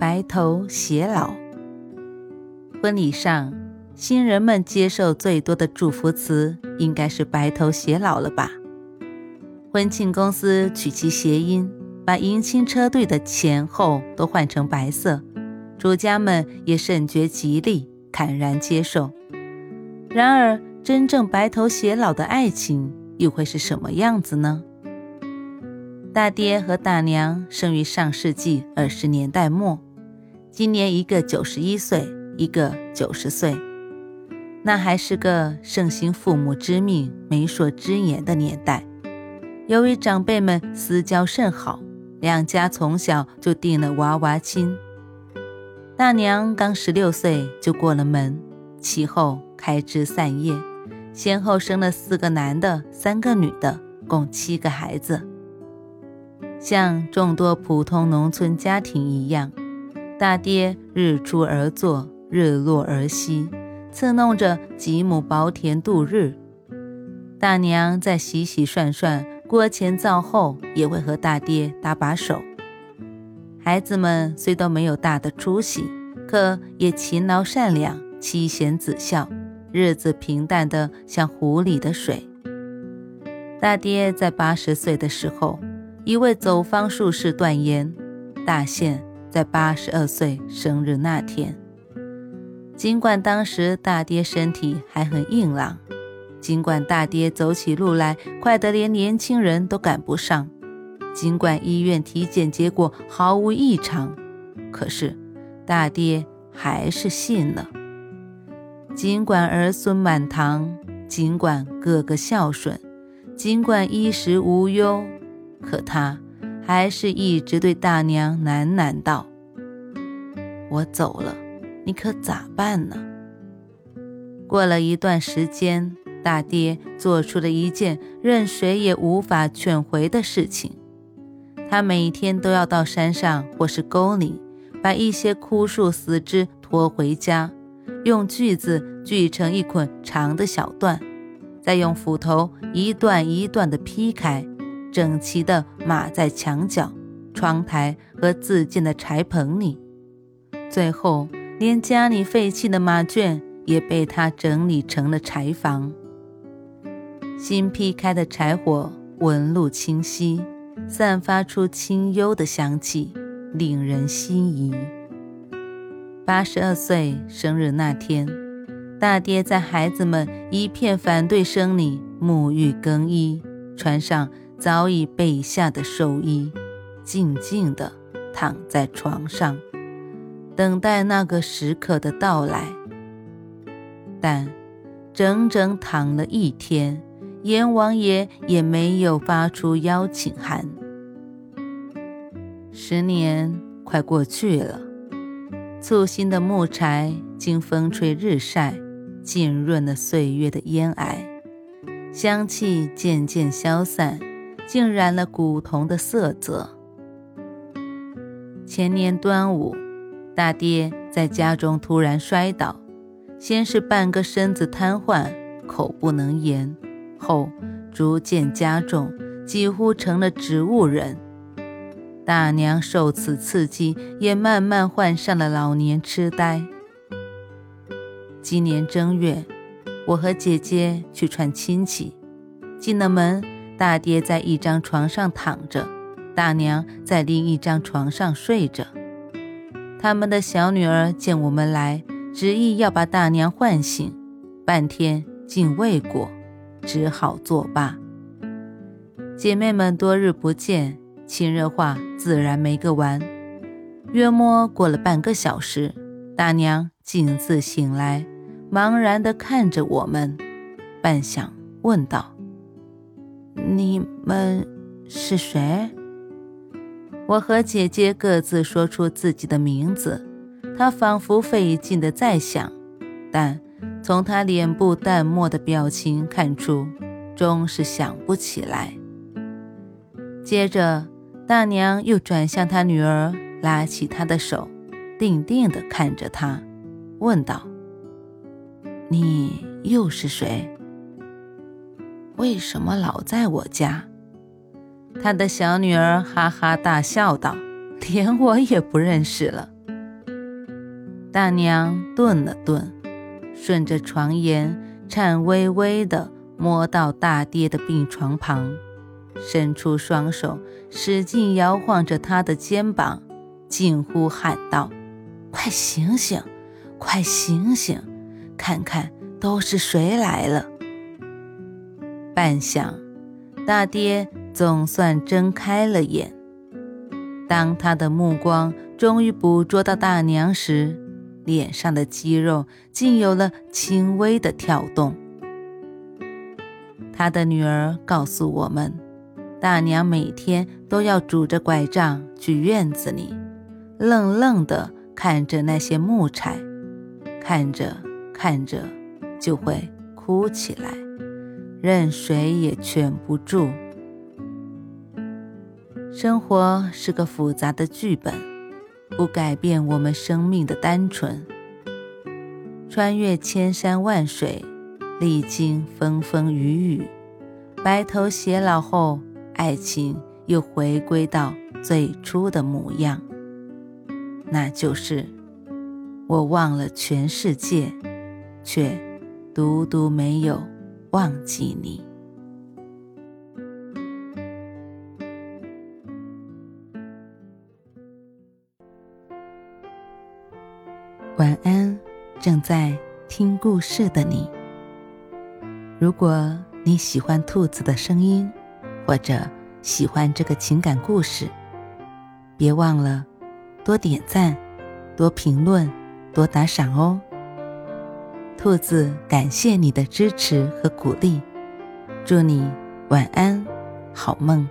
白头偕老。婚礼上，新人们接受最多的祝福词应该是“白头偕老”了吧？婚庆公司取其谐音，把迎亲车队的前后都换成白色，主家们也甚觉吉利，坦然接受。然而，真正白头偕老的爱情又会是什么样子呢？大爹和大娘生于上世纪二十年代末。今年一个九十一岁，一个九十岁，那还是个盛行父母之命、媒妁之言的年代。由于长辈们私交甚好，两家从小就定了娃娃亲。大娘刚十六岁就过了门，其后开枝散叶，先后生了四个男的、三个女的，共七个孩子。像众多普通农村家庭一样。大爹日出而作，日落而息，伺弄着几亩薄田度日。大娘在洗洗涮涮、锅前灶后，也会和大爹搭把手。孩子们虽都没有大的出息，可也勤劳善良，妻贤子孝，日子平淡的像湖里的水。大爹在八十岁的时候，一位走方术士断言：大限。在八十二岁生日那天，尽管当时大爹身体还很硬朗，尽管大爹走起路来快得连年轻人都赶不上，尽管医院体检结果毫无异常，可是大爹还是信了。尽管儿孙满堂，尽管个个孝顺，尽管衣食无忧，可他。还是一直对大娘喃喃道：“我走了，你可咋办呢？”过了一段时间，大爹做出了一件任谁也无法劝回的事情。他每天都要到山上或是沟里，把一些枯树死枝拖回家，用锯子锯成一捆长的小段，再用斧头一段一段地劈开。整齐地码在墙角、窗台和自建的柴棚里，最后连家里废弃的马圈也被他整理成了柴房。新劈开的柴火纹路清晰，散发出清幽的香气，令人心仪。八十二岁生日那天，大爹在孩子们一片反对声里沐浴更衣，穿上。早已备下的寿衣，静静地躺在床上，等待那个时刻的到来。但整整躺了一天，阎王爷也没有发出邀请函。十年快过去了，簇新的木柴经风吹日晒，浸润了岁月的烟霭，香气渐渐消散。竟染了古铜的色泽。前年端午，大爹在家中突然摔倒，先是半个身子瘫痪，口不能言，后逐渐加重，几乎成了植物人。大娘受此刺激，也慢慢患上了老年痴呆。今年正月，我和姐姐去串亲戚，进了门。大爹在一张床上躺着，大娘在另一张床上睡着。他们的小女儿见我们来，执意要把大娘唤醒，半天竟未果，只好作罢。姐妹们多日不见，亲热话自然没个完。约摸过了半个小时，大娘径自醒来，茫然地看着我们，半晌问道。你们是谁？我和姐姐各自说出自己的名字，她仿佛费劲的在想，但从她脸部淡漠的表情看出，终是想不起来。接着，大娘又转向她女儿，拉起她的手，定定地看着她，问道：“你又是谁？为什么老在我家？”他的小女儿哈哈大笑道：“连我也不认识了。”大娘顿了顿，顺着床沿颤巍巍地摸到大爹的病床旁，伸出双手，使劲摇晃着他的肩膀，近乎喊道：“快醒醒，快醒醒，看看都是谁来了！”半晌，大爹。总算睁开了眼。当他的目光终于捕捉到大娘时，脸上的肌肉竟有了轻微的跳动。他的女儿告诉我们，大娘每天都要拄着拐杖去院子里，愣愣地看着那些木柴，看着看着就会哭起来，任谁也劝不住。生活是个复杂的剧本，不改变我们生命的单纯。穿越千山万水，历经风风雨雨，白头偕老后，爱情又回归到最初的模样。那就是我忘了全世界，却独独没有忘记你。晚安，正在听故事的你。如果你喜欢兔子的声音，或者喜欢这个情感故事，别忘了多点赞、多评论、多打赏哦。兔子感谢你的支持和鼓励，祝你晚安，好梦。